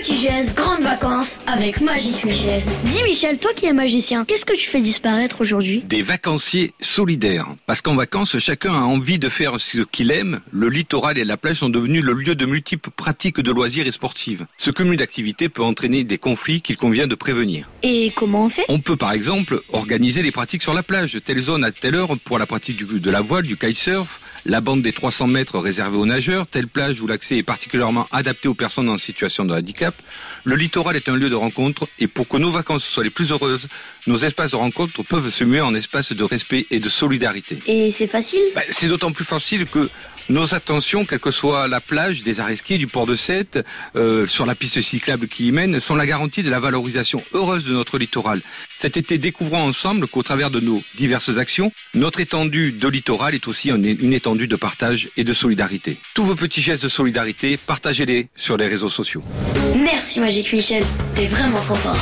Petit geste, grandes vacances avec Magique Michel. Dis Michel, toi qui es magicien, qu'est-ce que tu fais disparaître aujourd'hui? Des vacanciers solidaires. Parce qu'en vacances, chacun a envie de faire ce qu'il aime. Le littoral et la plage sont devenus le lieu de multiples pratiques de loisirs et sportives. Ce cumul d'activités peut entraîner des conflits qu'il convient de prévenir. Et comment on fait? On peut par exemple organiser les pratiques sur la plage. Telle zone à telle heure pour la pratique du, de la voile, du kitesurf, la bande des 300 mètres réservée aux nageurs, telle plage où l'accès est particulièrement adapté aux personnes en situation de handicap. Le littoral est un lieu de rencontre et pour que nos vacances soient les plus heureuses, nos espaces de rencontre peuvent se muer en espaces de respect et de solidarité. Et c'est facile? Bah, C'est d'autant plus facile que nos attentions, quelle que soit la plage, des arrêts du port de Sète, euh, sur la piste cyclable qui y mène, sont la garantie de la valorisation heureuse de notre littoral. Cet été, découvrons ensemble qu'au travers de nos diverses actions, notre étendue de littoral est aussi une étendue de partage et de solidarité. Tous vos petits gestes de solidarité, partagez-les sur les réseaux sociaux. Merci Magique Michel, t'es vraiment trop fort.